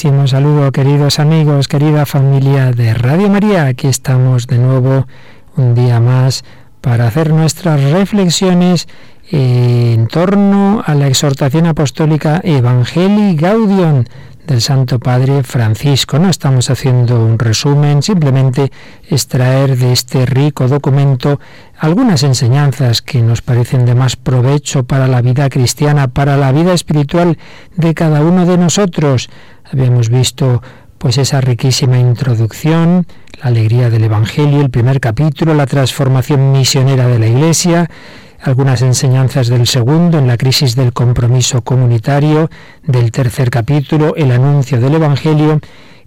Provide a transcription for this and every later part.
Cordialísimo saludo, queridos amigos, querida familia de Radio María. Aquí estamos de nuevo un día más para hacer nuestras reflexiones en torno a la exhortación apostólica Evangelii Gaudium del Santo Padre Francisco. No estamos haciendo un resumen, simplemente extraer de este rico documento algunas enseñanzas que nos parecen de más provecho para la vida cristiana, para la vida espiritual de cada uno de nosotros. Habíamos visto pues esa riquísima introducción, la alegría del Evangelio, el primer capítulo, la transformación misionera de la Iglesia, algunas enseñanzas del segundo en la crisis del compromiso comunitario, del tercer capítulo, el anuncio del Evangelio,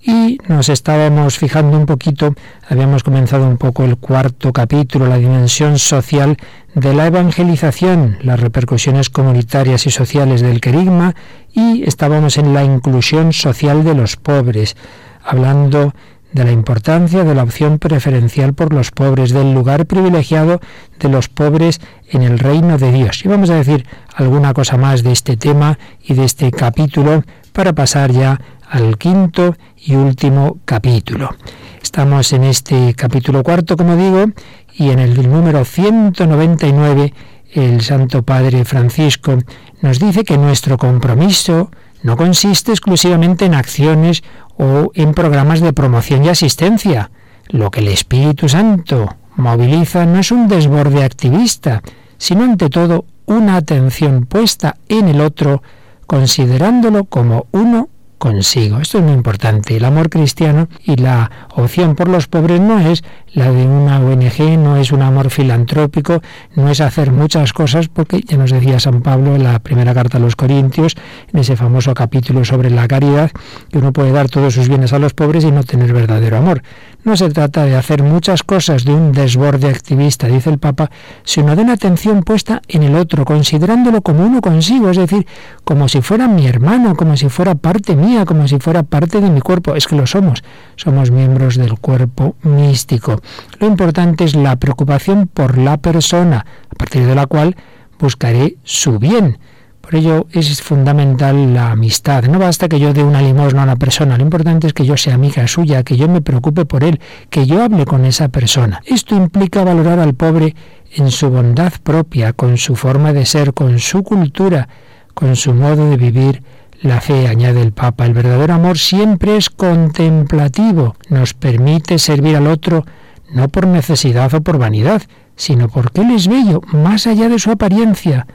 y nos estábamos fijando un poquito, habíamos comenzado un poco el cuarto capítulo, la dimensión social de la evangelización, las repercusiones comunitarias y sociales del querigma, y estábamos en la inclusión social de los pobres, hablando de la importancia de la opción preferencial por los pobres, del lugar privilegiado de los pobres en el reino de Dios. Y vamos a decir alguna cosa más de este tema y de este capítulo para pasar ya al quinto y último capítulo. Estamos en este capítulo cuarto, como digo, y en el número 199 el Santo Padre Francisco nos dice que nuestro compromiso no consiste exclusivamente en acciones o en programas de promoción y asistencia. Lo que el Espíritu Santo moviliza no es un desborde activista, sino ante todo una atención puesta en el otro, considerándolo como uno consigo. Esto es muy importante. El amor cristiano y la opción por los pobres no es la de una ONG, no es un amor filantrópico, no es hacer muchas cosas, porque ya nos decía San Pablo en la primera carta a los Corintios, en ese famoso capítulo sobre la caridad, que uno puede dar todos sus bienes a los pobres y no tener verdadero amor. No se trata de hacer muchas cosas de un desborde activista, dice el Papa, sino de una atención puesta en el otro, considerándolo como uno consigo, es decir, como si fuera mi hermano, como si fuera parte mía, como si fuera parte de mi cuerpo. Es que lo somos, somos miembros del cuerpo místico. Lo importante es la preocupación por la persona, a partir de la cual buscaré su bien. Por ello es fundamental la amistad. No basta que yo dé una limosna a una persona, lo importante es que yo sea amiga suya, que yo me preocupe por él, que yo hable con esa persona. Esto implica valorar al pobre en su bondad propia, con su forma de ser, con su cultura, con su modo de vivir la fe, añade el Papa. El verdadero amor siempre es contemplativo, nos permite servir al otro no por necesidad o por vanidad, sino porque Él es bello, más allá de su apariencia,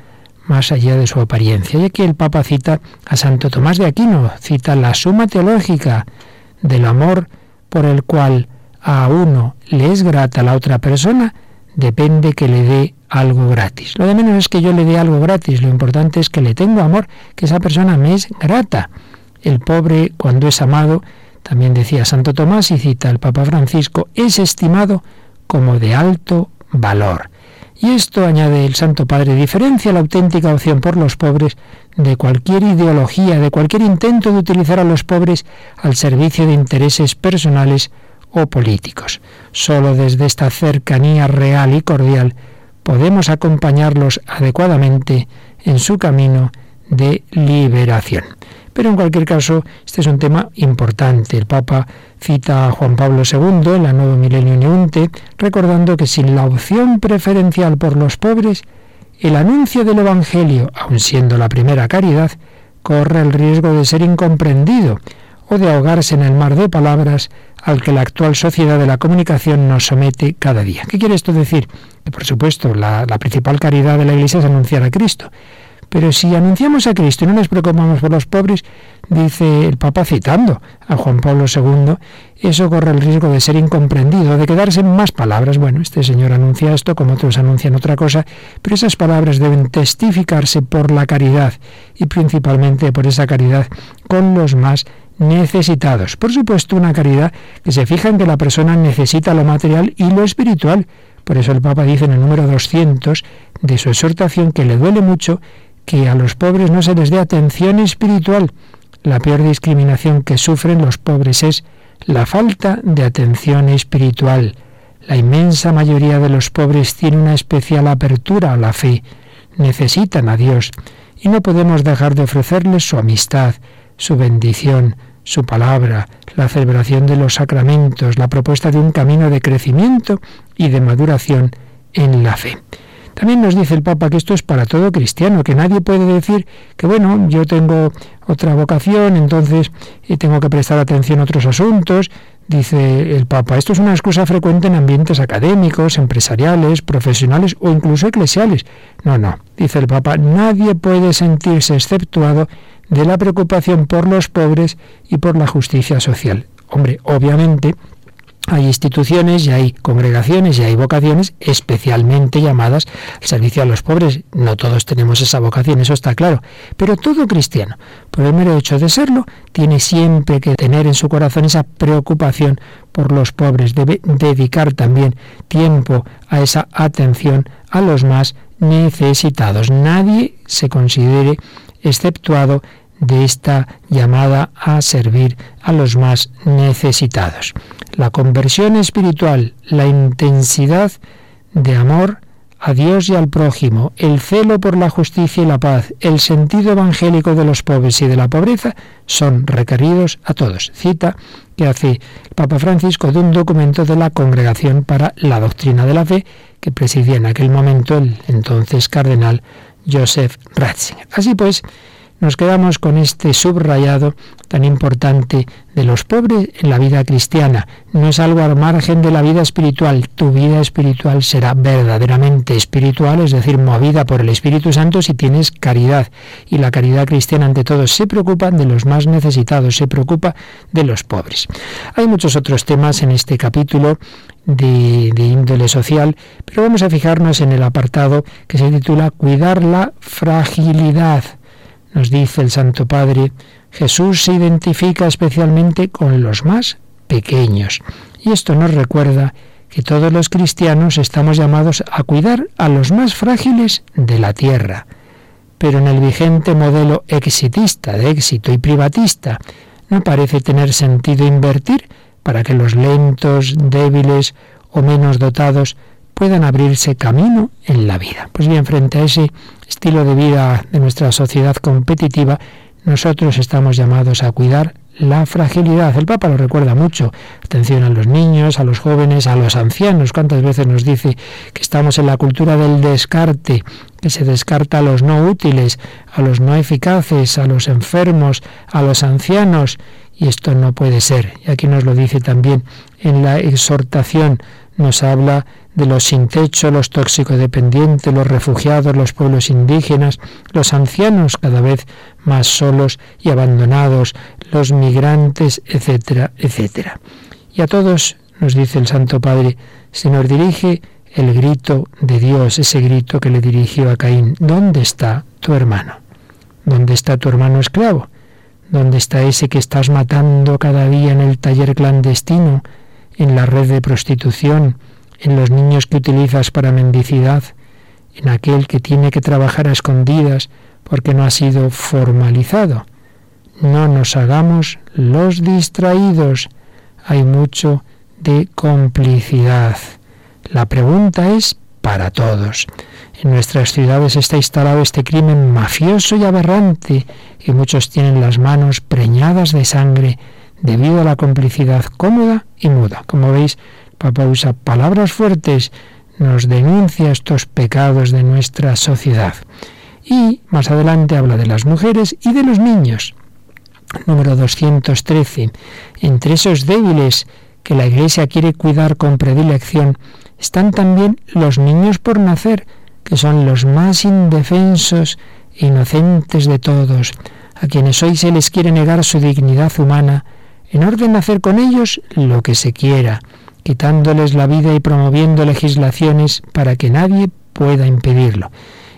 más allá de su apariencia. Y aquí el Papa cita a Santo Tomás de Aquino, cita la suma teológica del amor por el cual a uno le es grata la otra persona, depende que le dé algo gratis. Lo de menos es que yo le dé algo gratis, lo importante es que le tengo amor, que esa persona me es grata. El pobre, cuando es amado, también decía Santo Tomás y cita el Papa Francisco, es estimado como de alto valor. Y esto, añade el Santo Padre, diferencia la auténtica opción por los pobres de cualquier ideología, de cualquier intento de utilizar a los pobres al servicio de intereses personales o políticos. Solo desde esta cercanía real y cordial podemos acompañarlos adecuadamente en su camino de liberación. Pero en cualquier caso, este es un tema importante. El Papa cita a Juan Pablo II en la Nuevo Milenio Neunte, recordando que sin la opción preferencial por los pobres, el anuncio del Evangelio, aun siendo la primera caridad, corre el riesgo de ser incomprendido o de ahogarse en el mar de palabras al que la actual sociedad de la comunicación nos somete cada día. ¿Qué quiere esto decir? Que por supuesto la principal caridad de la Iglesia es anunciar a Cristo, pero si anunciamos a Cristo y no nos preocupamos por los pobres, dice el Papa citando a Juan Pablo II, eso corre el riesgo de ser incomprendido, de quedarse en más palabras. Bueno, este señor anuncia esto, como otros anuncian otra cosa, pero esas palabras deben testificarse por la caridad y principalmente por esa caridad con los más necesitados. Por supuesto, una caridad que se fija en que la persona necesita lo material y lo espiritual. Por eso el Papa dice en el número 200 de su exhortación que le duele mucho que a los pobres no se les dé atención espiritual. La peor discriminación que sufren los pobres es la falta de atención espiritual. La inmensa mayoría de los pobres tiene una especial apertura a la fe, necesitan a Dios y no podemos dejar de ofrecerles su amistad, su bendición, su palabra, la celebración de los sacramentos, la propuesta de un camino de crecimiento y de maduración en la fe. También nos dice el Papa que esto es para todo cristiano, que nadie puede decir que, bueno, yo tengo otra vocación, entonces tengo que prestar atención a otros asuntos. Dice el Papa, esto es una excusa frecuente en ambientes académicos, empresariales, profesionales o incluso eclesiales. No, no, dice el Papa, nadie puede sentirse exceptuado de la preocupación por los pobres y por la justicia social. Hombre, obviamente hay instituciones y hay congregaciones y hay vocaciones especialmente llamadas al servicio a los pobres. No todos tenemos esa vocación, eso está claro. Pero todo cristiano, por el mero hecho de serlo, tiene siempre que tener en su corazón esa preocupación por los pobres. Debe dedicar también tiempo a esa atención a los más necesitados. Nadie se considere exceptuado de esta llamada a servir a los más necesitados. La conversión espiritual, la intensidad de amor a Dios y al prójimo, el celo por la justicia y la paz, el sentido evangélico de los pobres y de la pobreza son requeridos a todos. Cita que hace el Papa Francisco de un documento de la Congregación para la Doctrina de la Fe que presidía en aquel momento el entonces cardenal Joseph Ratzinger. Así pues, nos quedamos con este subrayado tan importante de los pobres en la vida cristiana. No es algo al margen de la vida espiritual. Tu vida espiritual será verdaderamente espiritual, es decir, movida por el Espíritu Santo si tienes caridad. Y la caridad cristiana ante todo se preocupa de los más necesitados, se preocupa de los pobres. Hay muchos otros temas en este capítulo de, de, índole social, pero vamos a fijarnos en el apartado que se titula Cuidar la fragilidad. Nos dice el Santo Padre, Jesús se identifica especialmente con los más pequeños. Y esto nos recuerda que todos los cristianos estamos llamados a cuidar a los más frágiles de la tierra. Pero en el vigente modelo exitista, de éxito y privatista, no parece tener sentido invertir para que los lentos, débiles o menos dotados puedan abrirse camino en la vida. Pues bien, frente a ese estilo de vida de nuestra sociedad competitiva, nosotros estamos llamados a cuidar la fragilidad. El Papa lo recuerda mucho. Atención a los niños, a los jóvenes, a los ancianos. ¿Cuántas veces nos dice que estamos en la cultura del descarte, que se descarta a los no útiles, a los no eficaces, a los enfermos, a los ancianos? Y esto no puede ser. Y aquí nos lo dice también en la exhortación. Nos habla de los sin techo, los toxicodependientes, los refugiados, los pueblos indígenas, los ancianos cada vez más solos y abandonados, los migrantes, etcétera, etcétera. Y a todos, nos dice el Santo Padre, se nos dirige el grito de Dios, ese grito que le dirigió a Caín, ¿dónde está tu hermano? ¿Dónde está tu hermano esclavo? ¿Dónde está ese que estás matando cada día en el taller clandestino, en la red de prostitución, en los niños que utilizas para mendicidad, en aquel que tiene que trabajar a escondidas porque no ha sido formalizado. No nos hagamos los distraídos. Hay mucho de complicidad. La pregunta es para todos. En nuestras ciudades está instalado este crimen mafioso y aberrante y muchos tienen las manos preñadas de sangre debido a la complicidad cómoda y muda. Como veis, Papa usa palabras fuertes, nos denuncia estos pecados de nuestra sociedad. Y más adelante habla de las mujeres y de los niños. Número 213. Entre esos débiles que la Iglesia quiere cuidar con predilección están también los niños por nacer, que son los más indefensos e inocentes de todos, a quienes hoy se les quiere negar su dignidad humana, en orden de hacer con ellos lo que se quiera quitándoles la vida y promoviendo legislaciones para que nadie pueda impedirlo.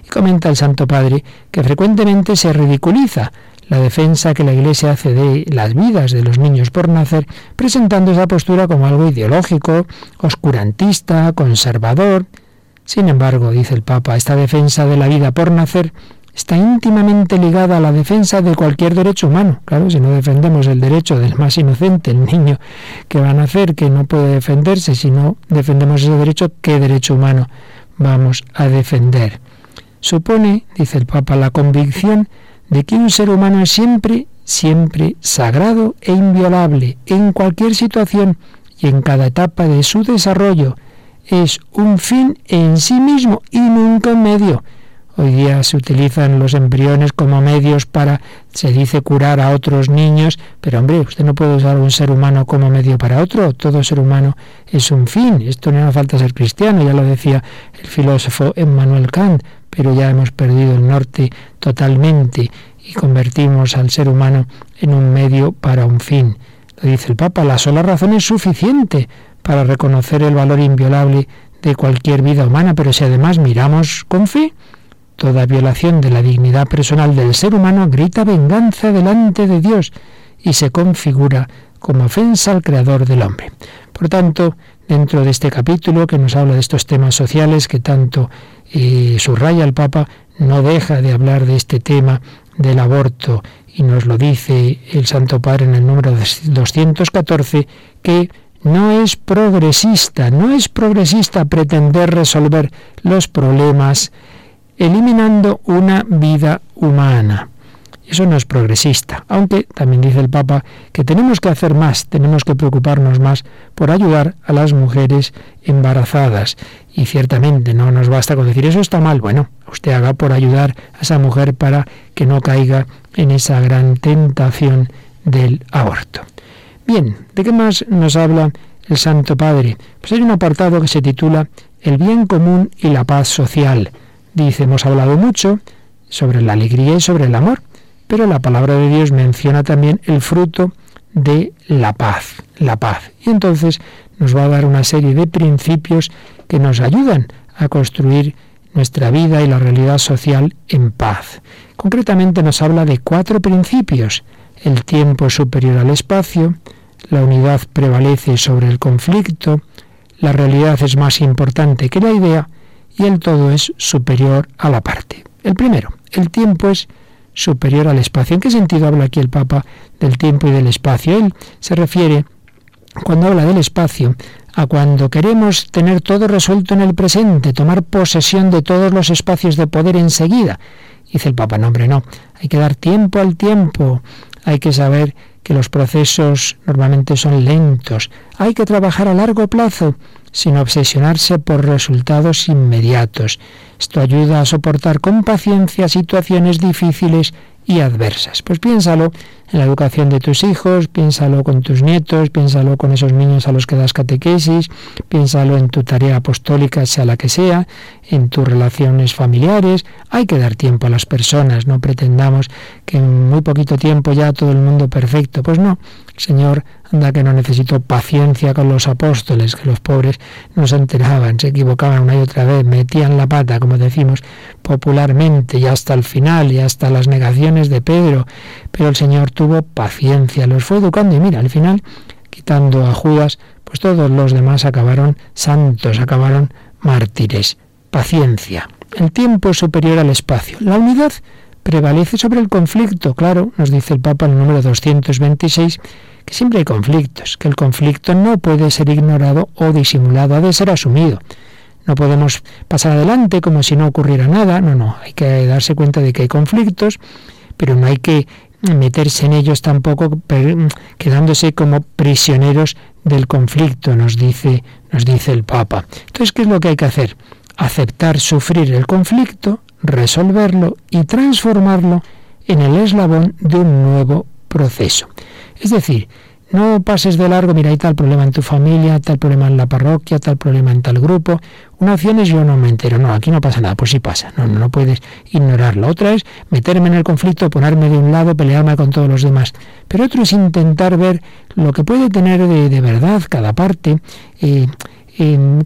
Y comenta el Santo Padre que frecuentemente se ridiculiza la defensa que la Iglesia hace de las vidas de los niños por nacer, presentando esa postura como algo ideológico, oscurantista, conservador. Sin embargo, dice el Papa, esta defensa de la vida por nacer está íntimamente ligada a la defensa de cualquier derecho humano. Claro, si no defendemos el derecho del más inocente, el niño que va a nacer, que no puede defenderse, si no defendemos ese derecho, ¿qué derecho humano vamos a defender? Supone, dice el Papa, la convicción de que un ser humano es siempre, siempre sagrado e inviolable en cualquier situación y en cada etapa de su desarrollo. Es un fin en sí mismo y nunca un medio Hoy día se utilizan los embriones como medios para, se dice, curar a otros niños, pero hombre, usted no puede usar un ser humano como medio para otro, todo ser humano es un fin, esto no hace falta ser cristiano, ya lo decía el filósofo Emmanuel Kant, pero ya hemos perdido el norte totalmente y convertimos al ser humano en un medio para un fin. Lo dice el Papa, la sola razón es suficiente para reconocer el valor inviolable de cualquier vida humana, pero si además miramos con fe, Toda violación de la dignidad personal del ser humano grita venganza delante de Dios y se configura como ofensa al Creador del hombre. Por tanto, dentro de este capítulo que nos habla de estos temas sociales que tanto eh, subraya el Papa, no deja de hablar de este tema del aborto y nos lo dice el Santo Padre en el número 214 que no es progresista, no es progresista pretender resolver los problemas eliminando una vida humana. Eso no es progresista, aunque también dice el Papa que tenemos que hacer más, tenemos que preocuparnos más por ayudar a las mujeres embarazadas. Y ciertamente no nos basta con decir eso está mal. Bueno, usted haga por ayudar a esa mujer para que no caiga en esa gran tentación del aborto. Bien, ¿de qué más nos habla el Santo Padre? Pues hay un apartado que se titula El bien común y la paz social. Dice, hemos hablado mucho sobre la alegría y sobre el amor, pero la palabra de Dios menciona también el fruto de la paz, la paz. Y entonces nos va a dar una serie de principios que nos ayudan a construir nuestra vida y la realidad social en paz. Concretamente nos habla de cuatro principios. El tiempo es superior al espacio, la unidad prevalece sobre el conflicto, la realidad es más importante que la idea y el todo es superior a la parte. El primero, el tiempo es superior al espacio. ¿En qué sentido habla aquí el Papa del tiempo y del espacio? Él se refiere, cuando habla del espacio, a cuando queremos tener todo resuelto en el presente, tomar posesión de todos los espacios de poder enseguida. Dice el Papa, no hombre, no, hay que dar tiempo al tiempo, hay que saber que los procesos normalmente son lentos, hay que trabajar a largo plazo sin obsesionarse por resultados inmediatos. Esto ayuda a soportar con paciencia situaciones difíciles y adversas. Pues piénsalo en la educación de tus hijos, piénsalo con tus nietos, piénsalo con esos niños a los que das catequesis, piénsalo en tu tarea apostólica, sea la que sea, en tus relaciones familiares. Hay que dar tiempo a las personas, no pretendamos que en muy poquito tiempo ya todo el mundo perfecto. Pues no, Señor Anda que no necesito paciencia con los apóstoles, que los pobres no se enteraban, se equivocaban una y otra vez, metían la pata, como decimos popularmente, y hasta el final, y hasta las negaciones de Pedro. Pero el Señor tuvo paciencia, los fue educando, y mira, al final, quitando a Judas, pues todos los demás acabaron santos, acabaron mártires. Paciencia. El tiempo es superior al espacio. La unidad prevalece sobre el conflicto, claro, nos dice el Papa en el número 226 siempre hay conflictos, que el conflicto no puede ser ignorado o disimulado, ha de ser asumido. No podemos pasar adelante como si no ocurriera nada, no, no, hay que darse cuenta de que hay conflictos, pero no hay que meterse en ellos tampoco quedándose como prisioneros del conflicto, nos dice, nos dice el Papa. Entonces, ¿qué es lo que hay que hacer? Aceptar sufrir el conflicto, resolverlo y transformarlo en el eslabón de un nuevo proceso. Es decir, no pases de largo, mira, hay tal problema en tu familia, tal problema en la parroquia, tal problema en tal grupo. Una opción es yo no me entero, no, aquí no pasa nada, pues sí pasa, no, no, puedes ignorarlo. Otra es meterme en el conflicto, ponerme de un lado, pelearme con todos los demás. Pero otro es intentar ver lo que puede tener de, verdad cada parte. Eh,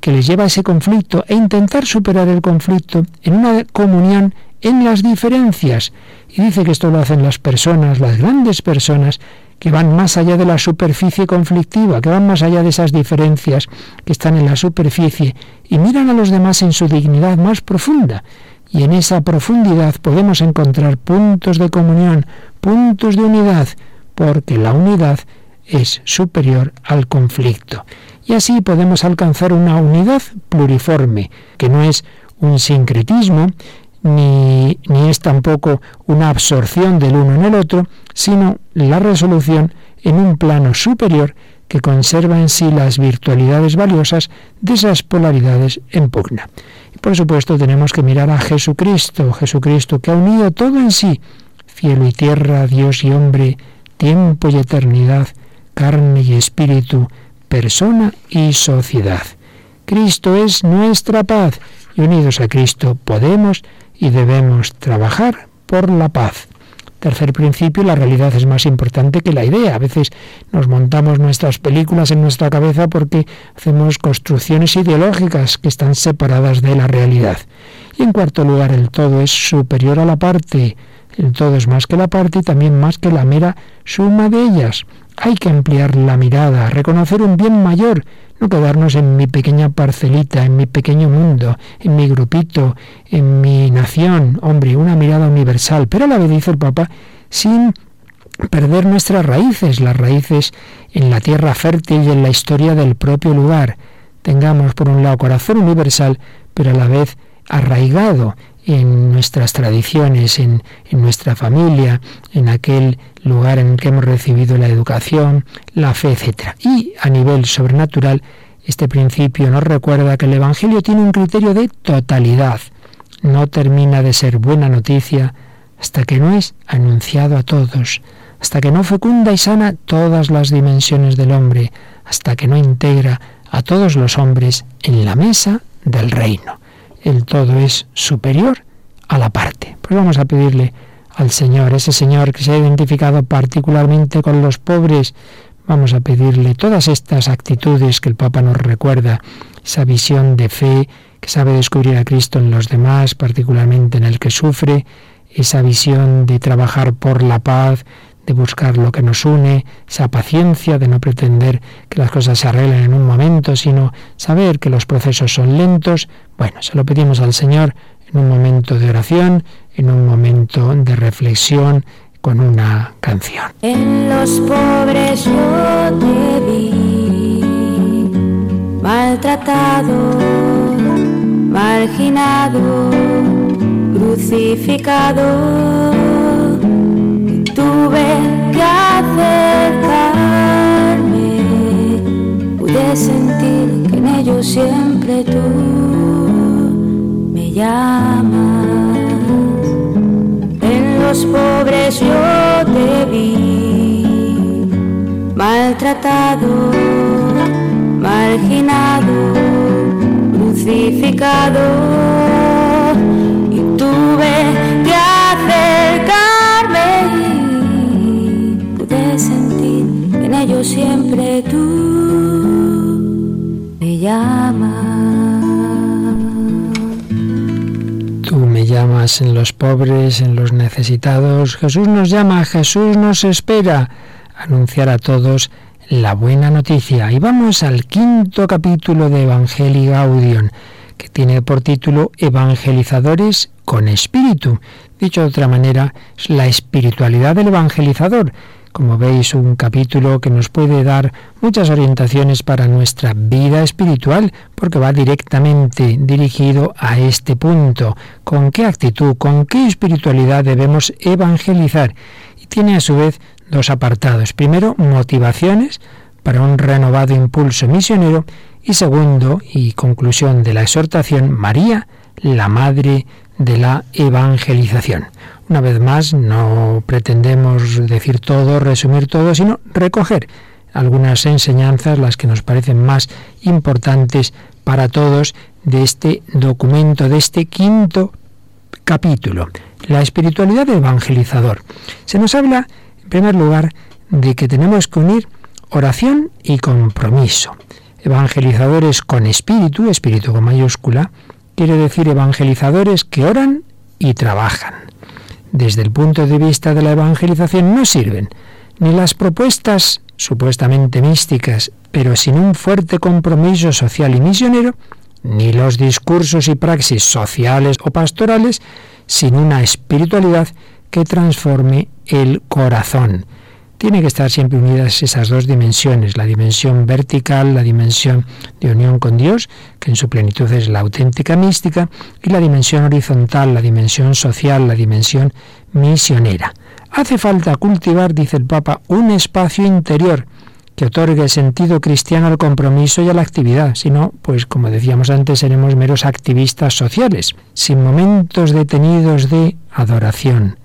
que les lleva a ese conflicto e intentar superar el conflicto en una comunión en las diferencias. Y dice que esto lo hacen las personas, las grandes personas, que van más allá de la superficie conflictiva, que van más allá de esas diferencias que están en la superficie y miran a los demás en su dignidad más profunda. Y en esa profundidad podemos encontrar puntos de comunión, puntos de unidad, porque la unidad es superior al conflicto. Y así podemos alcanzar una unidad pluriforme, que no es un sincretismo, ni, ni es tampoco una absorción del uno en el otro, sino la resolución en un plano superior que conserva en sí las virtualidades valiosas de esas polaridades en pugna. Y por supuesto tenemos que mirar a Jesucristo, Jesucristo que ha unido todo en sí, cielo y tierra, Dios y hombre, tiempo y eternidad, carne y espíritu, persona y sociedad. Cristo es nuestra paz y unidos a Cristo podemos y debemos trabajar por la paz. Tercer principio, la realidad es más importante que la idea. A veces nos montamos nuestras películas en nuestra cabeza porque hacemos construcciones ideológicas que están separadas de la realidad. Y en cuarto lugar, el todo es superior a la parte. El todo es más que la parte y también más que la mera suma de ellas. Hay que ampliar la mirada, reconocer un bien mayor, no quedarnos en mi pequeña parcelita, en mi pequeño mundo, en mi grupito, en mi nación, hombre, una mirada universal, pero a la vez dice el Papa, sin perder nuestras raíces, las raíces en la tierra fértil y en la historia del propio lugar. Tengamos por un lado corazón universal, pero a la vez arraigado en nuestras tradiciones, en, nuestra familia, en aquel lugar en el que hemos recibido la educación, la fe, etc. Y a nivel sobrenatural, este principio nos recuerda que el Evangelio tiene un criterio de totalidad. No termina de ser buena noticia hasta que no es anunciado a todos, hasta que no fecunda y sana todas las dimensiones del hombre, hasta que no integra a todos los hombres en la mesa del reino el todo es superior a la parte. Pues vamos a pedirle al Señor, ese Señor que se ha identificado particularmente con los pobres, vamos a pedirle todas estas actitudes que el Papa nos recuerda, esa visión de fe que sabe descubrir a Cristo en los demás, particularmente en el que sufre, esa visión de trabajar por la paz, de buscar lo que nos une, esa paciencia de no pretender que las cosas se arreglen en un momento, sino saber que los procesos son lentos. Bueno, se lo pedimos al Señor en un momento de oración, en un momento de reflexión, con una canción. En los pobres yo te vi, maltratado, marginado, crucificado tuve que acercarme, pude sentir que en ellos siempre tú me llamas. En los pobres yo te vi, maltratado, marginado, crucificado, siempre tú me llamas. Tú me llamas en los pobres, en los necesitados. Jesús nos llama, Jesús nos espera. Anunciar a todos la buena noticia. Y vamos al quinto capítulo de Evangelii Gaudium, que tiene por título Evangelizadores con espíritu. Dicho de otra manera, es la espiritualidad del evangelizador como veis, un capítulo que nos puede dar muchas orientaciones para nuestra vida espiritual, porque va directamente dirigido a este punto. ¿Con qué actitud, con qué espiritualidad debemos evangelizar? Y tiene a su vez dos apartados. Primero, motivaciones para un renovado impulso misionero y segundo, y conclusión de la exhortación, María, la Madre de la Evangelización. Una vez más, no pretendemos decir todo, resumir todo, sino recoger algunas enseñanzas, las que nos parecen más importantes para todos de este documento, de este quinto capítulo, la espiritualidad evangelizador. Se nos habla, en primer lugar, de que tenemos que unir oración y compromiso. Evangelizadores con espíritu, espíritu con mayúscula, quiere decir evangelizadores que oran y trabajan. Desde el punto de vista de la evangelización no sirven ni las propuestas supuestamente místicas, pero sin un fuerte compromiso social y misionero, ni los discursos y praxis sociales o pastorales sin una espiritualidad que transforme el corazón. Tiene que estar siempre unidas esas dos dimensiones, la dimensión vertical, la dimensión de unión con Dios, que en su plenitud es la auténtica mística, y la dimensión horizontal, la dimensión social, la dimensión misionera. Hace falta cultivar, dice el Papa, un espacio interior que otorgue sentido cristiano al compromiso y a la actividad. Si no, pues como decíamos antes, seremos meros activistas sociales, sin momentos detenidos de adoración,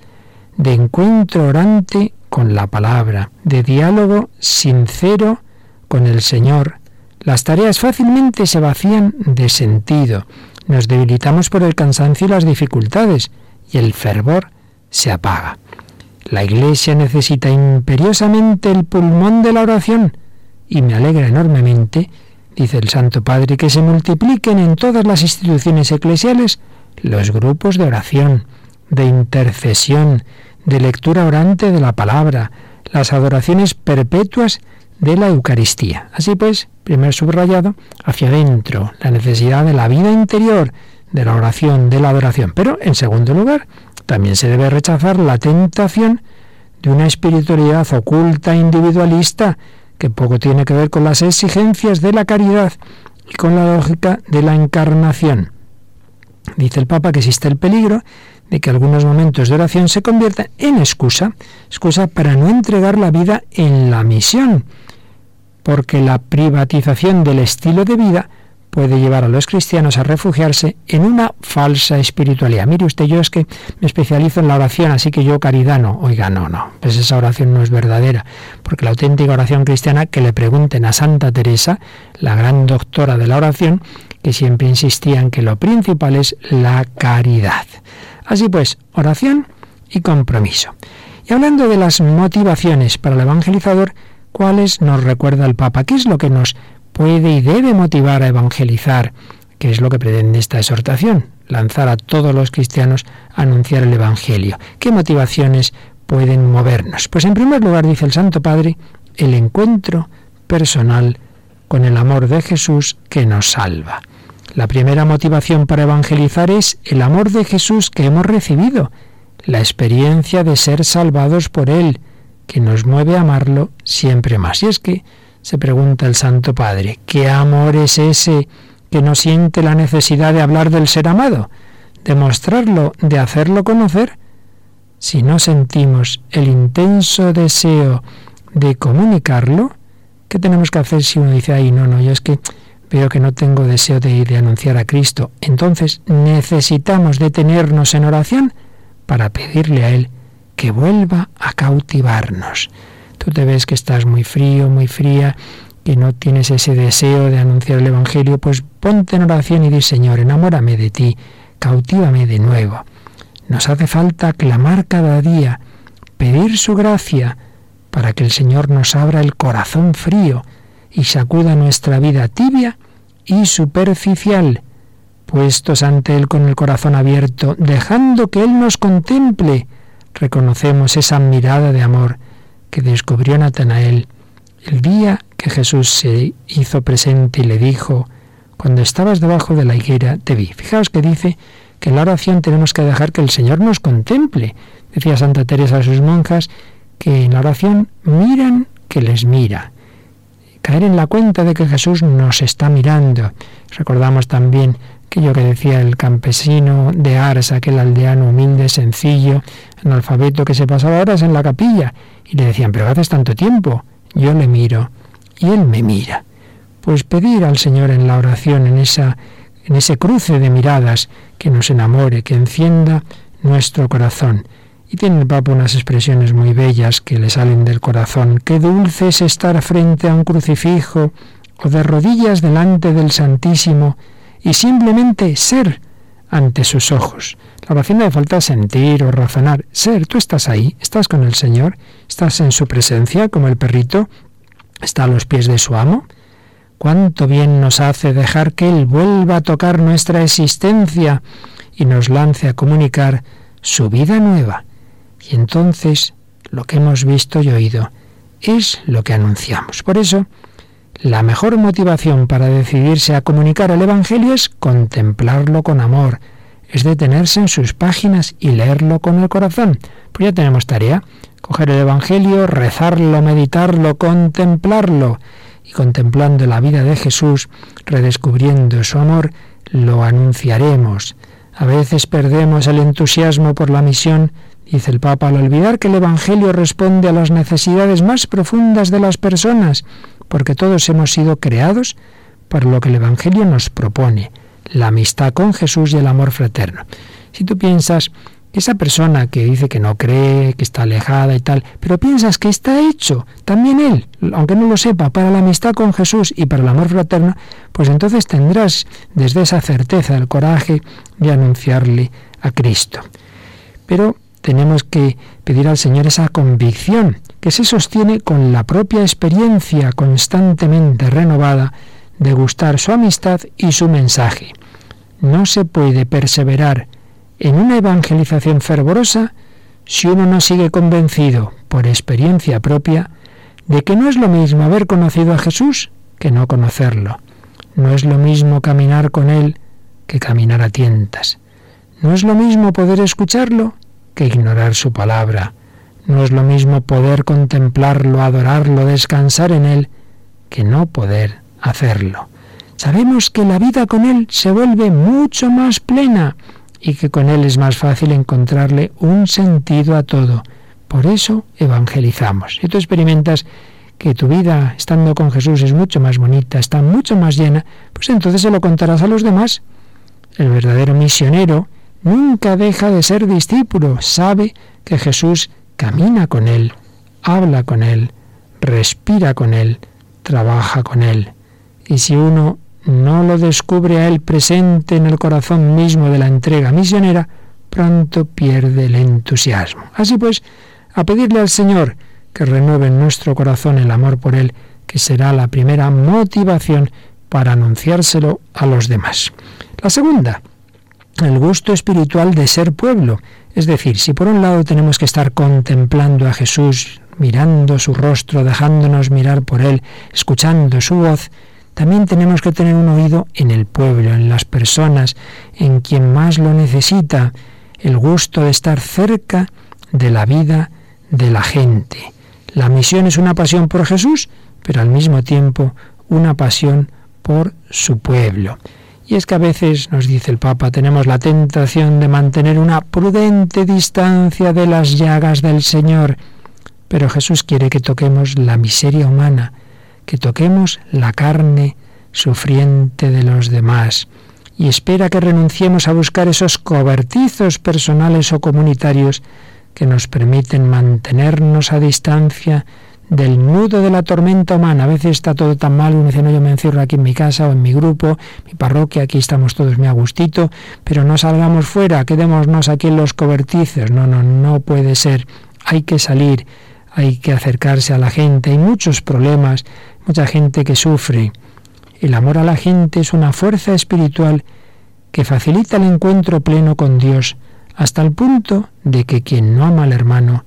de encuentro orante con la palabra, de diálogo sincero con el Señor. Las tareas fácilmente se vacían de sentido, nos debilitamos por el cansancio y las dificultades, y el fervor se apaga. La Iglesia necesita imperiosamente el pulmón de la oración y me alegra enormemente, dice el Santo Padre, que se multipliquen en todas las instituciones eclesiales los grupos de oración, de intercesión, de lectura orante de la palabra, las adoraciones perpetuas de la Eucaristía. Así pues, primer subrayado, hacia adentro, la necesidad de la vida interior, de la oración, de la adoración. Pero, en segundo lugar, también se debe rechazar la tentación de una espiritualidad oculta, individualista, que poco tiene que ver con las exigencias de la caridad y con la lógica de la encarnación. Dice el Papa que existe el peligro de que algunos momentos de oración se conviertan en excusa, excusa para no entregar la vida en la misión, porque la privatización del estilo de vida puede llevar a los cristianos a refugiarse en una falsa espiritualidad. Mire usted, yo es que me especializo en la oración, así que yo caridad no. Oiga, no, no, pues esa oración no es verdadera, porque la auténtica oración cristiana, que le pregunten a Santa Teresa, la gran doctora de la oración, que siempre insistía en que lo principal es la caridad. Así pues, oración y compromiso. Y hablando de las motivaciones para el evangelizador, ¿cuáles nos recuerda el Papa? ¿Qué es lo que nos puede y debe motivar a evangelizar, que es lo que pretende esta exhortación, lanzar a todos los cristianos a anunciar el Evangelio. ¿Qué motivaciones pueden movernos? Pues en primer lugar, dice el Santo Padre, el encuentro personal con el amor de Jesús que nos salva. La primera motivación para evangelizar es el amor de Jesús que hemos recibido, la experiencia de ser salvados por Él, que nos mueve a amarlo siempre más. Y es que se pregunta el Santo Padre, ¿qué amor es ese que no siente la necesidad de hablar del ser amado, de mostrarlo, de hacerlo conocer? Si no sentimos el intenso deseo de comunicarlo, ¿qué tenemos que hacer si uno dice, ay, no, no, yo es que veo que no tengo deseo de, de anunciar a Cristo? Entonces necesitamos detenernos en oración para pedirle a Él que vuelva a cautivarnos tú te ves que estás muy frío, muy fría, que no tienes ese deseo de anunciar el Evangelio, pues ponte en oración y di, Señor, enamórame de ti, cautívame de nuevo. Nos hace falta clamar cada día, pedir su gracia, para que el Señor nos abra el corazón frío y sacuda nuestra vida tibia y superficial, puestos ante Él con el corazón abierto, dejando que Él nos contemple, reconocemos esa mirada de amor que descubrió Natanael el día que Jesús se hizo presente y le dijo, cuando estabas debajo de la higuera te vi. Fijaos que dice que en la oración tenemos que dejar que el Señor nos contemple. Decía Santa Teresa a sus monjas que en la oración miran que les mira. Caer en la cuenta de que Jesús nos está mirando. Recordamos también aquello que decía el campesino de Ars, aquel aldeano humilde, sencillo, analfabeto que se pasaba horas en la capilla y le decían, pero haces tanto tiempo. Yo le miro y él me mira. Pues pedir al Señor en la oración, en, esa, en ese cruce de miradas, que nos enamore, que encienda nuestro corazón. Y tiene el Papa unas expresiones muy bellas que le salen del corazón. Qué dulce es estar frente a un crucifijo o de rodillas delante del Santísimo y simplemente ser ante sus ojos. La oración no falta sentir o razonar. Ser, tú estás ahí, estás con el Señor, estás en su presencia, como el perrito está a los pies de su amo. Cuánto bien nos hace dejar que Él vuelva a tocar nuestra existencia y nos lance a comunicar su vida nueva. Y entonces lo que hemos visto y oído es lo que anunciamos. Por eso, la mejor motivación para decidirse a comunicar el Evangelio es contemplarlo con amor, es detenerse en sus páginas y leerlo con el corazón. Pues ya tenemos tarea, coger el Evangelio, rezarlo, meditarlo, contemplarlo. Y contemplando la vida de Jesús, redescubriendo su amor, lo anunciaremos. A veces perdemos el entusiasmo por la misión, dice el Papa, al olvidar que el Evangelio responde a las necesidades más profundas de las personas porque todos hemos sido creados para lo que el Evangelio nos propone, la amistad con Jesús y el amor fraterno. Si tú piensas esa persona que dice que no cree, que está alejada y tal, pero piensas que está hecho también él, aunque no lo sepa, para la amistad con Jesús y para el amor fraterno, pues entonces tendrás desde esa certeza el coraje de anunciarle a Cristo. Pero tenemos que pedir al Señor esa convicción que se sostiene con la propia experiencia constantemente renovada de gustar su amistad y su mensaje. No se puede perseverar en una evangelización fervorosa si uno no sigue convencido, por experiencia propia, de que no es lo mismo haber conocido a Jesús que no conocerlo. No es lo mismo caminar con Él que caminar a tientas. No es lo mismo poder escucharlo que ignorar su palabra. No es lo mismo poder contemplarlo, adorarlo, descansar en Él, que no poder hacerlo. Sabemos que la vida con Él se vuelve mucho más plena y que con Él es más fácil encontrarle un sentido a todo. Por eso evangelizamos. Si tú experimentas que tu vida estando con Jesús es mucho más bonita, está mucho más llena, pues entonces se lo contarás a los demás. El verdadero misionero nunca deja de ser discípulo, sabe que Jesús camina con Él, habla con Él, respira con Él, trabaja con Él. Y si uno no lo descubre a Él presente en el corazón mismo de la entrega misionera, pronto pierde el entusiasmo. Así pues, a pedirle al Señor que renueve en nuestro corazón el amor por Él, que será la primera motivación para anunciárselo a los demás. La segunda, el gusto espiritual de ser pueblo. Es decir, si por un lado tenemos que estar contemplando a Jesús, mirando su rostro, dejándonos mirar por Él, escuchando su voz, también tenemos que tener un oído en el pueblo, en las personas, en quien más lo necesita, el gusto de estar cerca de la vida de la gente. La misión es una pasión por Jesús, pero al mismo tiempo una pasión por su pueblo. Y es que a veces, nos dice el Papa, tenemos la tentación de mantener una prudente distancia de las llagas del Señor. Pero Jesús quiere que toquemos la miseria humana, que toquemos la carne sufriente de los demás. Y espera que renunciemos a buscar esos cobertizos personales o comunitarios que nos permiten mantenernos a distancia del nudo de la tormenta humana. A veces está todo tan mal, uno dice, no, yo me encierro aquí en mi casa o en mi grupo, mi parroquia, aquí estamos todos muy a gustito, pero no salgamos fuera, quedémonos aquí en los cobertizos. No, no, no puede ser. Hay que salir, hay que acercarse a la gente. Hay muchos problemas, mucha gente que sufre. El amor a la gente es una fuerza espiritual que facilita el encuentro pleno con Dios, hasta el punto de que quien no ama al hermano,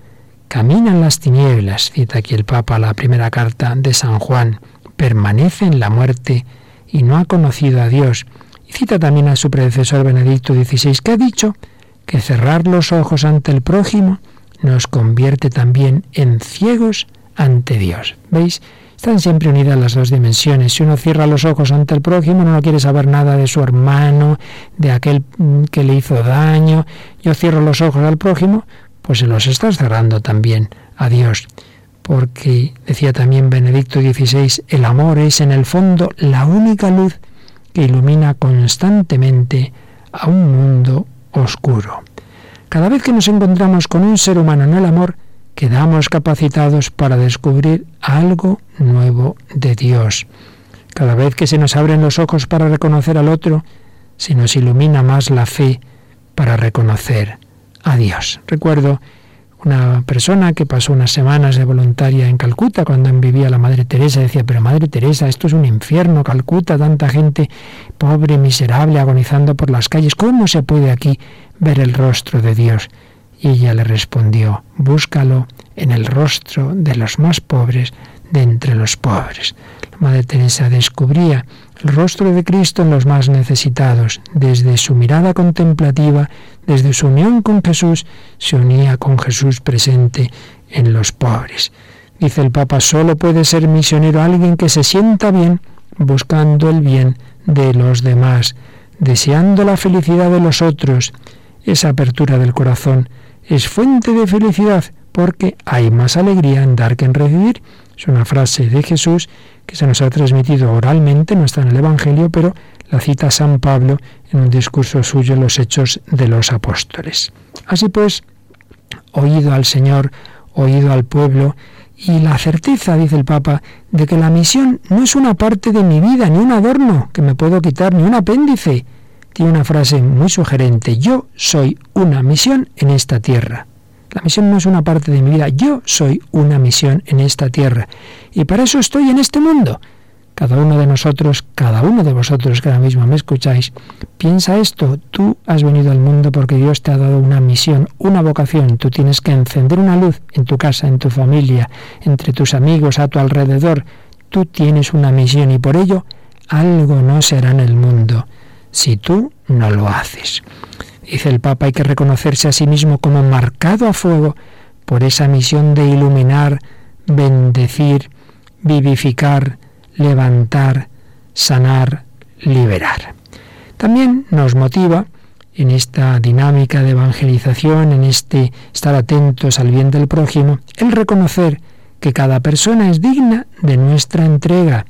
camina en las tinieblas, cita aquí el Papa la primera carta de San Juan, permanece en la muerte y no ha conocido a Dios. Y cita también a su predecesor Benedicto XVI, que ha dicho que cerrar los ojos ante el prójimo nos convierte también en ciegos ante Dios. ¿Veis? Están siempre unidas las dos dimensiones. Si uno cierra los ojos ante el prójimo, no quiere saber nada de su hermano, de aquel que le hizo daño. Yo cierro los ojos al prójimo, pues se los estás cerrando también a Dios. Porque decía también Benedicto XVI, el amor es en el fondo la única luz que ilumina constantemente a un mundo oscuro. Cada vez que nos encontramos con un ser humano en el amor, quedamos capacitados para descubrir algo nuevo de Dios. Cada vez que se nos abren los ojos para reconocer al otro, se nos ilumina más la fe para reconocer a Dios. Recuerdo una persona que pasó unas semanas de voluntaria en Calcuta cuando vivía la Madre Teresa decía, pero Madre Teresa, esto es un infierno, Calcuta, tanta gente pobre, miserable, agonizando por las calles, ¿cómo se puede aquí ver el rostro de Dios? Y ella le respondió, búscalo en el rostro de los más pobres de entre los pobres. La Madre Teresa descubría el rostro de Cristo en los más necesitados. Desde su mirada contemplativa, desde su unión con Jesús, se unía con Jesús presente en los pobres. Dice el Papa, solo puede ser misionero alguien que se sienta bien buscando el bien de los demás, deseando la felicidad de los otros. Esa apertura del corazón es fuente de felicidad porque hay más alegría en dar que en recibir. Es una frase de Jesús que se nos ha transmitido oralmente, no está en el Evangelio, pero la cita San Pablo en un discurso suyo los Hechos de los Apóstoles. Así pues, oído al Señor, oído al pueblo, y la certeza, dice el Papa, de que la misión no es una parte de mi vida, ni un adorno que me puedo quitar, ni un apéndice. Tiene una frase muy sugerente, yo soy una misión en esta tierra. La misión no es una parte de mi vida, yo soy una misión en esta tierra. Y para eso estoy en este mundo. Cada uno de nosotros, cada uno de vosotros que ahora mismo me escucháis, piensa esto. Tú has venido al mundo porque Dios te ha dado una misión, una vocación. Tú tienes que encender una luz en tu casa, en tu familia, entre tus amigos, a tu alrededor. Tú tienes una misión y por ello algo no será en el mundo si tú no lo haces. Dice el Papa, hay que reconocerse a sí mismo como marcado a fuego por esa misión de iluminar, bendecir, vivificar, levantar, sanar, liberar. También nos motiva en esta dinámica de evangelización, en este estar atentos al bien del prójimo, el reconocer que cada persona es digna de nuestra entrega.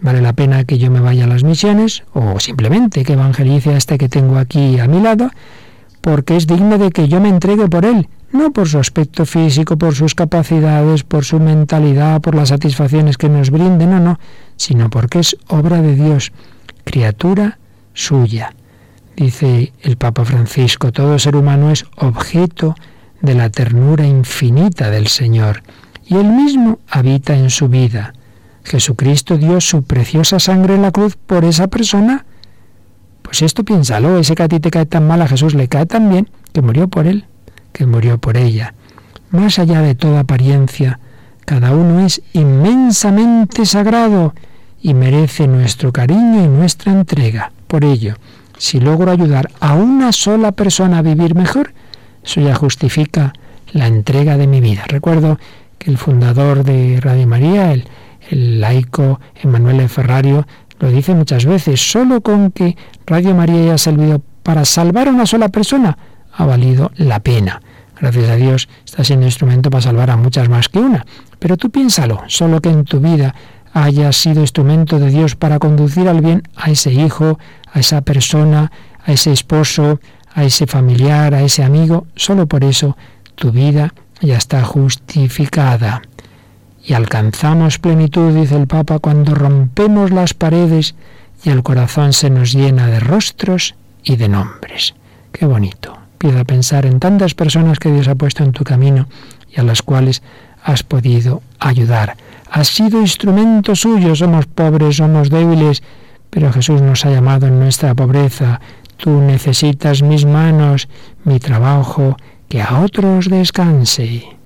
Vale la pena que yo me vaya a las misiones o simplemente que evangelice a este que tengo aquí a mi lado, porque es digno de que yo me entregue por él, no por su aspecto físico, por sus capacidades, por su mentalidad, por las satisfacciones que nos brinde, no, no, sino porque es obra de Dios, criatura suya. Dice el Papa Francisco, todo ser humano es objeto de la ternura infinita del Señor, y él mismo habita en su vida. Jesucristo dio su preciosa sangre en la cruz por esa persona. Pues esto piénsalo, ese que a ti te cae tan mal, a Jesús le cae tan bien, que murió por él que murió por ella. Más allá de toda apariencia, cada uno es inmensamente sagrado y merece nuestro cariño y nuestra entrega. Por ello, si logro ayudar a una sola persona a vivir mejor, eso ya justifica la entrega de mi vida. Recuerdo que el fundador de Radio María, el, laico Emanuele Ferrario, lo dice muchas veces, solo con que Radio María haya servido para salvar a una sola persona, ha valido la pena. Gracias a Dios está siendo instrumento para salvar a muchas más que una. Pero tú piénsalo, solo que en tu vida hayas sido instrumento de Dios para conducir al bien a ese hijo, a esa persona, a ese esposo, a ese familiar, a ese amigo, solo por eso tu vida ya está justificada. Y alcanzamos plenitud, dice el Papa, cuando rompemos las paredes y el corazón se nos llena de rostros y de nombres. Qué bonito. Empieza a pensar en tantas personas que Dios ha puesto en tu camino y a las cuales has podido ayudar. Has sido instrumento suyo, somos pobres, somos débiles, pero Jesús nos ha llamado en nuestra pobreza. Tú necesitas mis manos, mi trabajo, que a otros descanse.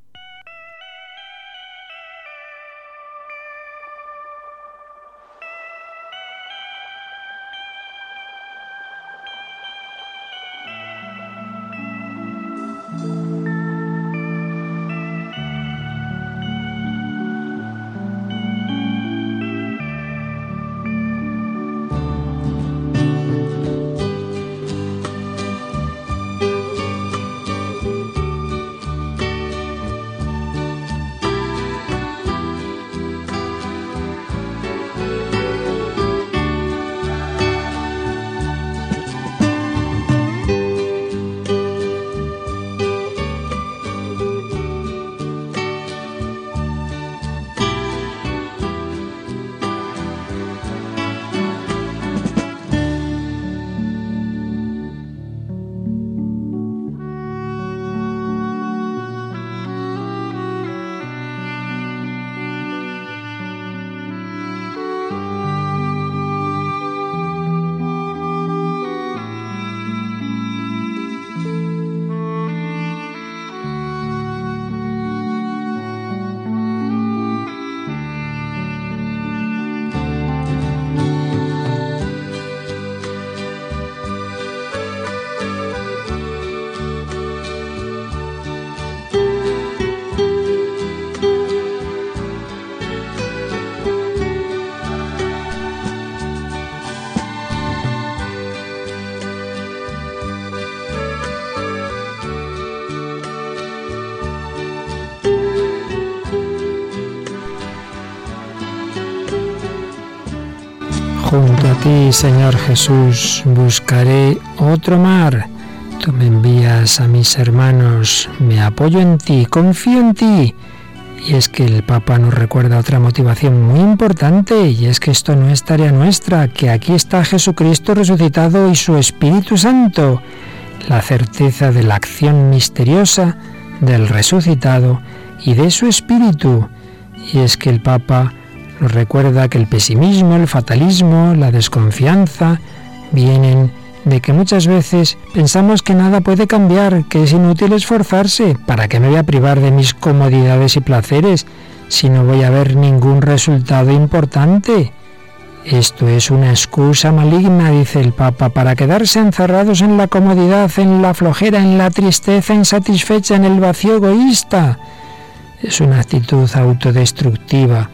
Junto a ti, Señor Jesús, buscaré otro mar. Tú me envías a mis hermanos, me apoyo en ti, confío en ti. Y es que el Papa nos recuerda otra motivación muy importante, y es que esto no es tarea nuestra, que aquí está Jesucristo resucitado y su Espíritu Santo, la certeza de la acción misteriosa del resucitado y de su Espíritu. Y es que el Papa nos recuerda que el pesimismo, el fatalismo, la desconfianza vienen de que muchas veces pensamos que nada puede cambiar, que es inútil esforzarse. ¿Para qué me voy a privar de mis comodidades y placeres si no voy a ver ningún resultado importante? Esto es una excusa maligna, dice el Papa, para quedarse encerrados en la comodidad, en la flojera, en la tristeza insatisfecha, en el vacío egoísta. Es una actitud autodestructiva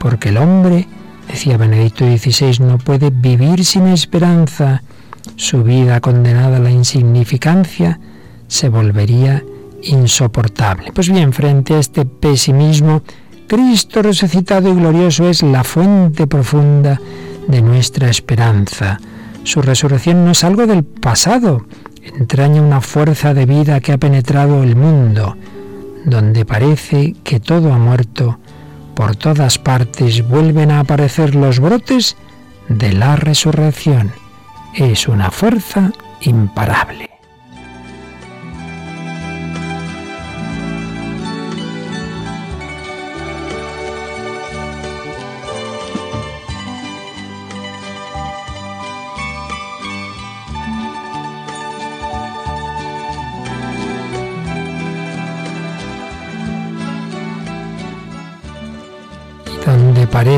porque el hombre, decía Benedicto XVI, no puede vivir sin esperanza. Su vida condenada a la insignificancia se volvería insoportable. Pues bien, frente a este pesimismo, Cristo resucitado y glorioso es la fuente profunda de nuestra esperanza. Su resurrección no es algo del pasado, entraña una fuerza de vida que ha penetrado el mundo, donde parece que todo ha muerto por todas partes vuelven a aparecer los brotes de la resurrección. Es una fuerza imparable.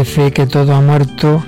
Parece que todo ha muerto,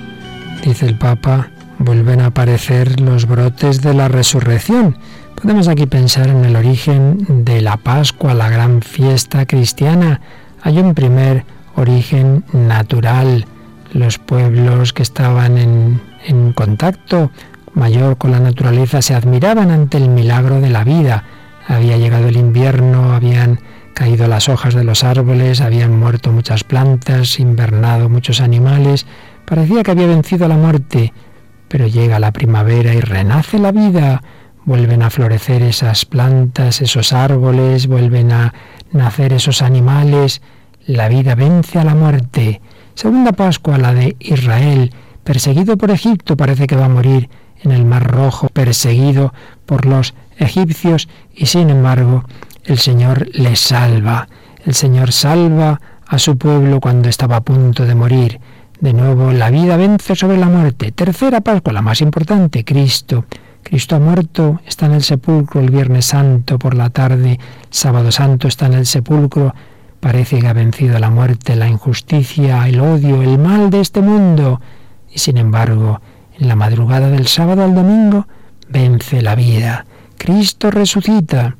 dice el Papa, vuelven a aparecer los brotes de la resurrección. Podemos aquí pensar en el origen de la Pascua, la gran fiesta cristiana. Hay un primer origen natural. Los pueblos que estaban en, en contacto mayor con la naturaleza se admiraban ante el milagro de la vida. Había llegado el invierno, habían caído las hojas de los árboles, habían muerto muchas plantas, invernado muchos animales, parecía que había vencido la muerte, pero llega la primavera y renace la vida, vuelven a florecer esas plantas, esos árboles, vuelven a nacer esos animales, la vida vence a la muerte. Segunda Pascua, la de Israel, perseguido por Egipto, parece que va a morir en el Mar Rojo, perseguido por los egipcios, y sin embargo el Señor le salva. El Señor salva a su pueblo cuando estaba a punto de morir. De nuevo, la vida vence sobre la muerte. Tercera Pascua, la más importante, Cristo. Cristo ha muerto, está en el sepulcro el Viernes Santo por la tarde, sábado Santo está en el sepulcro. Parece que ha vencido la muerte, la injusticia, el odio, el mal de este mundo. Y sin embargo, en la madrugada del sábado al domingo, vence la vida. Cristo resucita.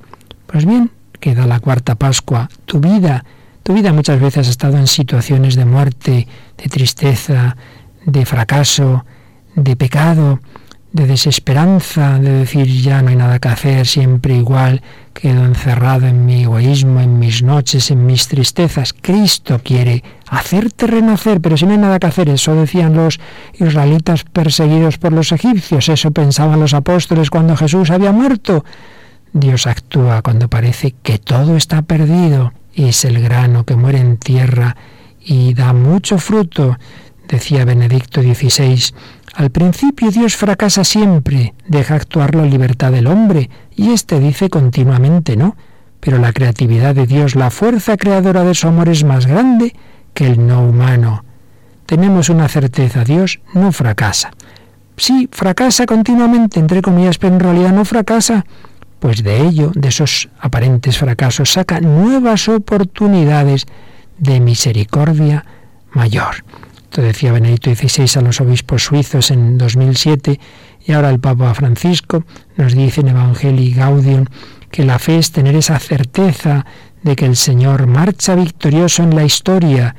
Pues bien, queda la cuarta Pascua, tu vida. Tu vida muchas veces ha estado en situaciones de muerte, de tristeza, de fracaso, de pecado, de desesperanza, de decir ya no hay nada que hacer, siempre igual, quedo encerrado en mi egoísmo, en mis noches, en mis tristezas. Cristo quiere hacerte renacer, pero si no hay nada que hacer, eso decían los israelitas perseguidos por los egipcios, eso pensaban los apóstoles cuando Jesús había muerto. Dios actúa cuando parece que todo está perdido. Es el grano que muere en tierra y da mucho fruto, decía Benedicto XVI. Al principio Dios fracasa siempre, deja actuar la libertad del hombre, y éste dice continuamente no. Pero la creatividad de Dios, la fuerza creadora de su amor es más grande que el no humano. Tenemos una certeza, Dios no fracasa. Sí, fracasa continuamente, entre comillas, pero en realidad no fracasa pues de ello, de esos aparentes fracasos, saca nuevas oportunidades de misericordia mayor. Esto decía Benedicto XVI a los obispos suizos en 2007 y ahora el Papa Francisco nos dice en Evangelii Gaudium que la fe es tener esa certeza de que el Señor marcha victorioso en la historia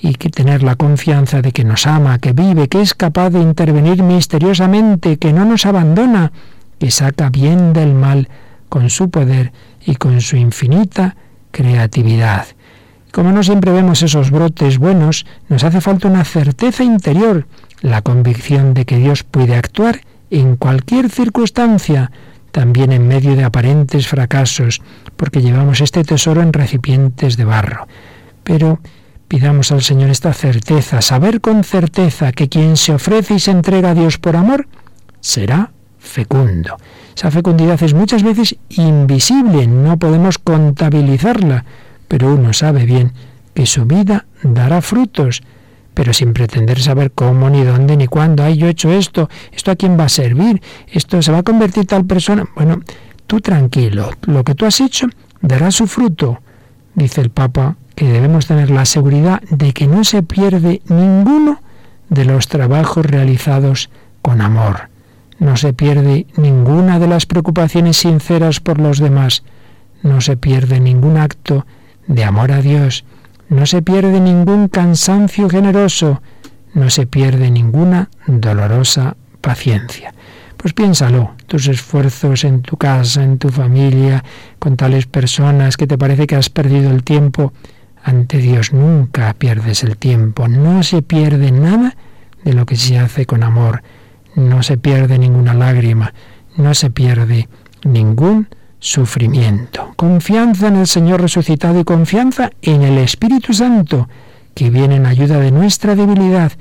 y que tener la confianza de que nos ama, que vive, que es capaz de intervenir misteriosamente, que no nos abandona, que saca bien del mal con su poder y con su infinita creatividad. Como no siempre vemos esos brotes buenos, nos hace falta una certeza interior, la convicción de que Dios puede actuar en cualquier circunstancia, también en medio de aparentes fracasos, porque llevamos este tesoro en recipientes de barro. Pero pidamos al Señor esta certeza, saber con certeza que quien se ofrece y se entrega a Dios por amor será fecundo. Esa fecundidad es muchas veces invisible, no podemos contabilizarla, pero uno sabe bien que su vida dará frutos, pero sin pretender saber cómo, ni dónde, ni cuándo. Ay, yo he hecho esto, esto a quién va a servir, esto se va a convertir tal persona. Bueno, tú tranquilo, lo que tú has hecho dará su fruto, dice el Papa, que debemos tener la seguridad de que no se pierde ninguno de los trabajos realizados con amor. No se pierde ninguna de las preocupaciones sinceras por los demás. No se pierde ningún acto de amor a Dios. No se pierde ningún cansancio generoso. No se pierde ninguna dolorosa paciencia. Pues piénsalo, tus esfuerzos en tu casa, en tu familia, con tales personas que te parece que has perdido el tiempo. Ante Dios nunca pierdes el tiempo, no se pierde nada de lo que se hace con amor no se pierde ninguna lágrima, no se pierde ningún sufrimiento. Confianza en el Señor resucitado y confianza en el Espíritu Santo, que viene en ayuda de nuestra debilidad,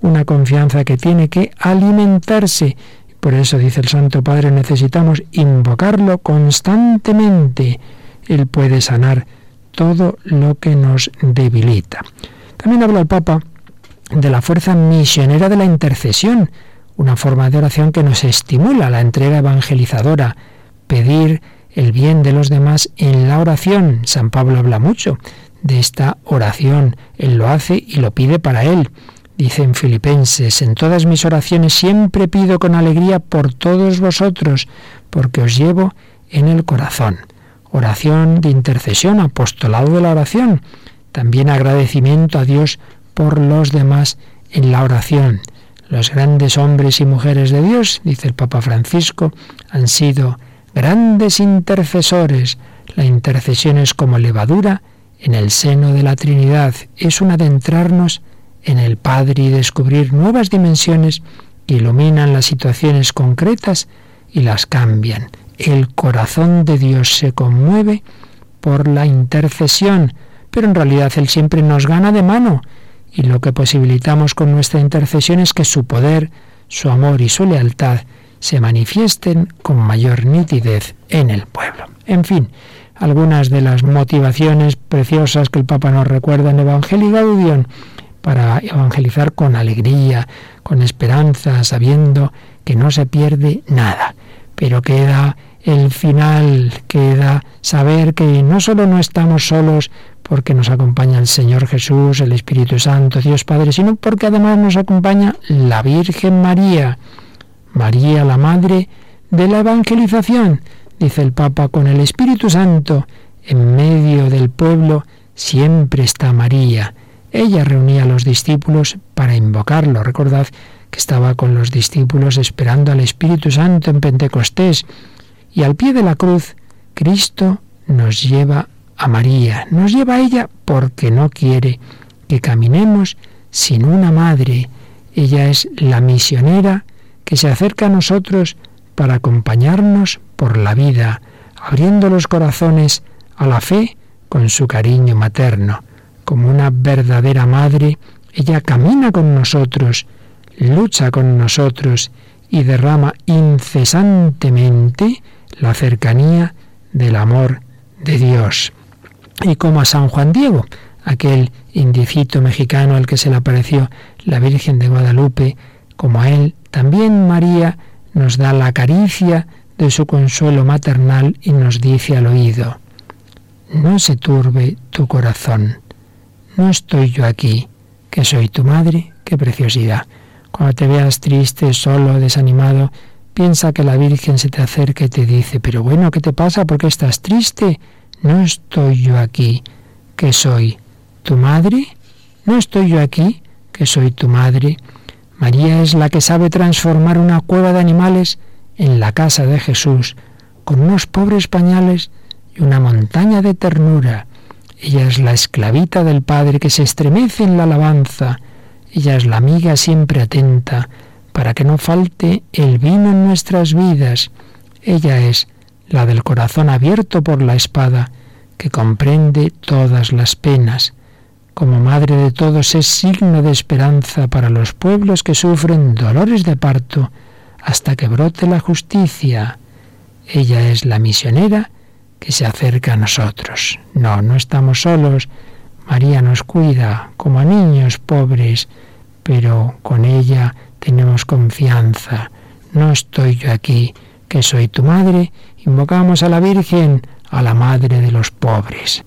una confianza que tiene que alimentarse. Por eso dice el Santo Padre, necesitamos invocarlo constantemente. Él puede sanar todo lo que nos debilita. También habla el Papa de la fuerza misionera de la intercesión, una forma de oración que nos estimula la entrega evangelizadora, pedir el bien de los demás en la oración. San Pablo habla mucho de esta oración, él lo hace y lo pide para él. Dice en Filipenses, en todas mis oraciones siempre pido con alegría por todos vosotros, porque os llevo en el corazón. Oración de intercesión, apostolado de la oración. También agradecimiento a Dios por los demás en la oración. Los grandes hombres y mujeres de Dios, dice el Papa Francisco, han sido grandes intercesores. La intercesión es como levadura en el seno de la Trinidad. Es un adentrarnos en el Padre y descubrir nuevas dimensiones que iluminan las situaciones concretas y las cambian. El corazón de Dios se conmueve por la intercesión, pero en realidad Él siempre nos gana de mano y lo que posibilitamos con nuestra intercesión es que su poder, su amor y su lealtad se manifiesten con mayor nitidez en el pueblo. En fin, algunas de las motivaciones preciosas que el Papa nos recuerda en Evangelio Gaudium para evangelizar con alegría, con esperanza, sabiendo que no se pierde nada, pero queda el final, queda saber que no solo no estamos solos porque nos acompaña el Señor Jesús, el Espíritu Santo, Dios Padre, sino porque además nos acompaña la Virgen María, María la Madre de la Evangelización, dice el Papa, con el Espíritu Santo en medio del pueblo siempre está María. Ella reunía a los discípulos para invocarlo. Recordad que estaba con los discípulos esperando al Espíritu Santo en Pentecostés. Y al pie de la cruz, Cristo nos lleva a María, nos lleva a ella porque no quiere que caminemos sin una madre. Ella es la misionera que se acerca a nosotros para acompañarnos por la vida, abriendo los corazones a la fe con su cariño materno. Como una verdadera madre, ella camina con nosotros, lucha con nosotros y derrama incesantemente la cercanía del amor de Dios y como a San Juan Diego, aquel indicito mexicano al que se le apareció la Virgen de Guadalupe, como a él, también María nos da la caricia de su consuelo maternal y nos dice al oído, no se turbe tu corazón, no estoy yo aquí, que soy tu madre, qué preciosidad. Cuando te veas triste, solo, desanimado, piensa que la Virgen se te acerca y te dice, pero bueno, ¿qué te pasa? ¿Por qué estás triste? ¿No estoy yo aquí que soy tu madre? ¿No estoy yo aquí que soy tu madre? María es la que sabe transformar una cueva de animales en la casa de Jesús, con unos pobres pañales y una montaña de ternura. Ella es la esclavita del Padre que se estremece en la alabanza. Ella es la amiga siempre atenta para que no falte el vino en nuestras vidas. Ella es la del corazón abierto por la espada, que comprende todas las penas. Como madre de todos es signo de esperanza para los pueblos que sufren dolores de parto hasta que brote la justicia. Ella es la misionera que se acerca a nosotros. No, no estamos solos. María nos cuida como a niños pobres, pero con ella tenemos confianza. No estoy yo aquí, que soy tu madre. Invocamos a la Virgen, a la Madre de los pobres.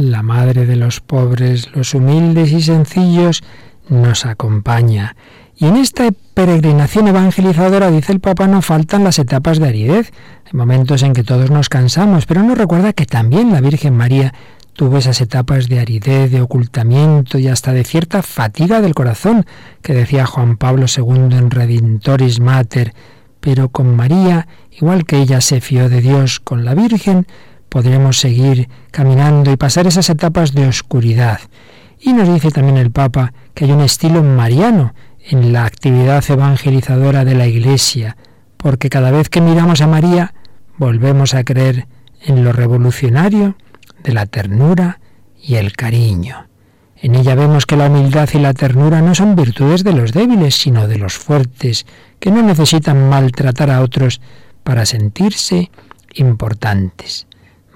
La Madre de los pobres, los humildes y sencillos, nos acompaña. Y en esta peregrinación evangelizadora, dice el Papa, no faltan las etapas de aridez. Hay momentos en que todos nos cansamos, pero nos recuerda que también la Virgen María tuvo esas etapas de aridez, de ocultamiento y hasta de cierta fatiga del corazón, que decía Juan Pablo II en Redintoris Mater. Pero con María, igual que ella se fió de Dios con la Virgen, podremos seguir caminando y pasar esas etapas de oscuridad. Y nos dice también el Papa que hay un estilo mariano en la actividad evangelizadora de la Iglesia, porque cada vez que miramos a María volvemos a creer en lo revolucionario de la ternura y el cariño. En ella vemos que la humildad y la ternura no son virtudes de los débiles, sino de los fuertes, que no necesitan maltratar a otros para sentirse importantes.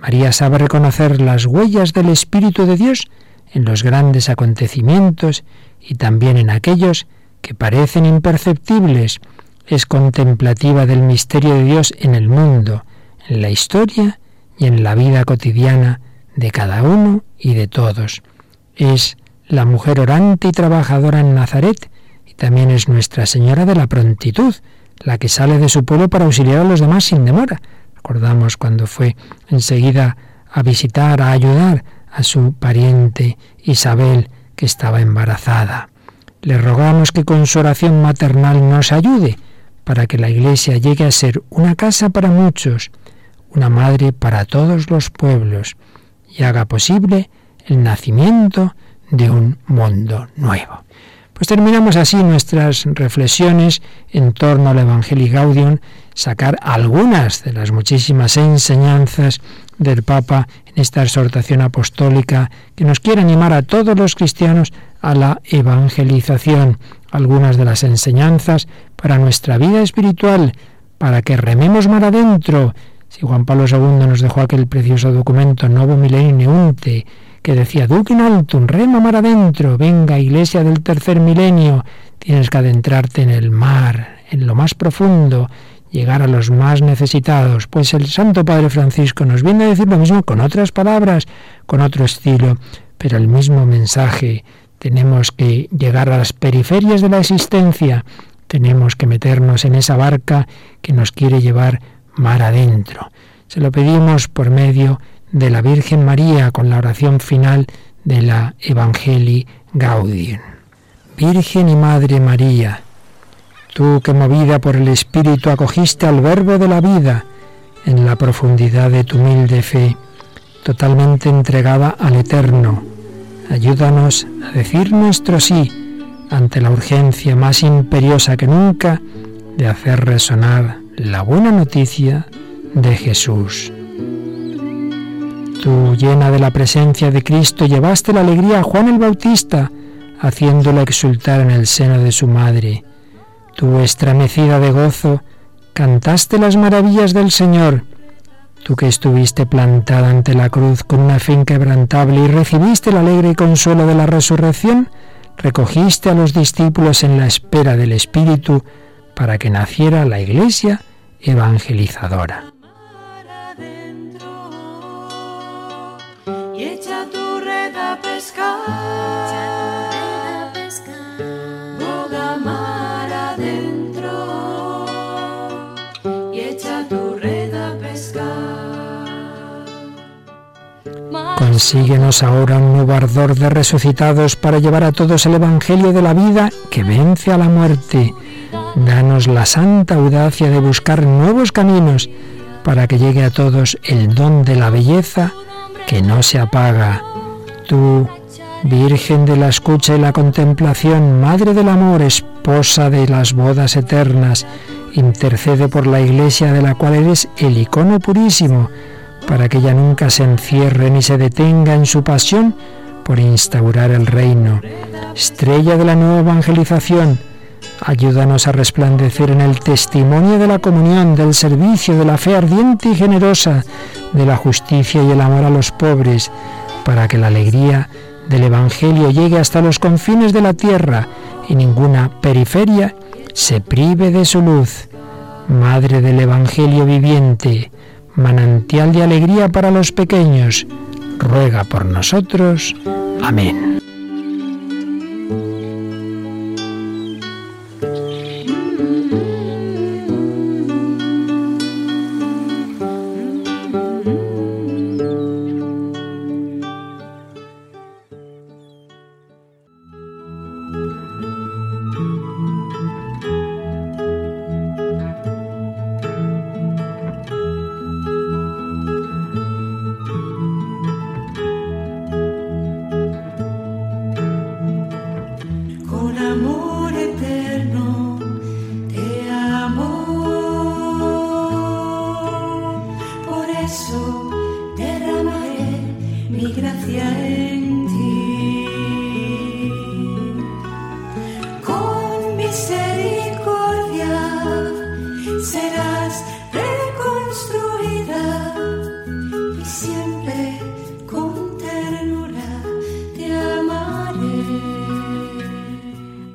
María sabe reconocer las huellas del Espíritu de Dios en los grandes acontecimientos y también en aquellos que parecen imperceptibles. Es contemplativa del misterio de Dios en el mundo, en la historia y en la vida cotidiana de cada uno y de todos. Es la mujer orante y trabajadora en Nazaret y también es Nuestra Señora de la Prontitud, la que sale de su pueblo para auxiliar a los demás sin demora, Recordamos cuando fue enseguida a visitar, a ayudar a su pariente Isabel, que estaba embarazada. Le rogamos que con su oración maternal nos ayude para que la Iglesia llegue a ser una casa para muchos, una madre para todos los pueblos, y haga posible el nacimiento de un mundo nuevo. Pues terminamos así nuestras reflexiones en torno al Evangelii Gaudium, sacar algunas de las muchísimas enseñanzas del Papa en esta exhortación apostólica que nos quiere animar a todos los cristianos a la evangelización, algunas de las enseñanzas para nuestra vida espiritual, para que rememos mar adentro. Si Juan Pablo II nos dejó aquel precioso documento Novo Milenio Unte, que decía Duque altum, rema mar adentro, venga iglesia del tercer milenio, tienes que adentrarte en el mar, en lo más profundo, llegar a los más necesitados. Pues el Santo Padre Francisco nos viene a decir lo mismo con otras palabras, con otro estilo, pero el mismo mensaje. Tenemos que llegar a las periferias de la existencia, tenemos que meternos en esa barca que nos quiere llevar mar adentro. Se lo pedimos por medio de la Virgen María con la oración final de la Evangelii Gaudium. Virgen y Madre María, tú que movida por el Espíritu acogiste al Verbo de la vida en la profundidad de tu humilde fe, totalmente entregada al Eterno, Ayúdanos a decir nuestro sí ante la urgencia más imperiosa que nunca de hacer resonar la buena noticia de Jesús. Tú, llena de la presencia de Cristo, llevaste la alegría a Juan el Bautista, haciéndolo exultar en el seno de su madre. Tú, estremecida de gozo, cantaste las maravillas del Señor. Tú que estuviste plantada ante la cruz con una fe inquebrantable y recibiste el alegre consuelo de la resurrección, recogiste a los discípulos en la espera del Espíritu para que naciera la Iglesia evangelizadora. Consíguenos ahora un nuevo ardor de resucitados para llevar a todos el Evangelio de la vida que vence a la muerte. Danos la santa audacia de buscar nuevos caminos para que llegue a todos el don de la belleza que no se apaga. Tú, Virgen de la escucha y la contemplación, Madre del amor, esposa de las bodas eternas, intercede por la Iglesia de la cual eres el icono purísimo para que ella nunca se encierre ni se detenga en su pasión por instaurar el reino. Estrella de la nueva evangelización, ayúdanos a resplandecer en el testimonio de la comunión, del servicio, de la fe ardiente y generosa, de la justicia y el amor a los pobres, para que la alegría del Evangelio llegue hasta los confines de la tierra y ninguna periferia se prive de su luz. Madre del Evangelio viviente, manantial de alegría para los pequeños, ruega por nosotros. Amén.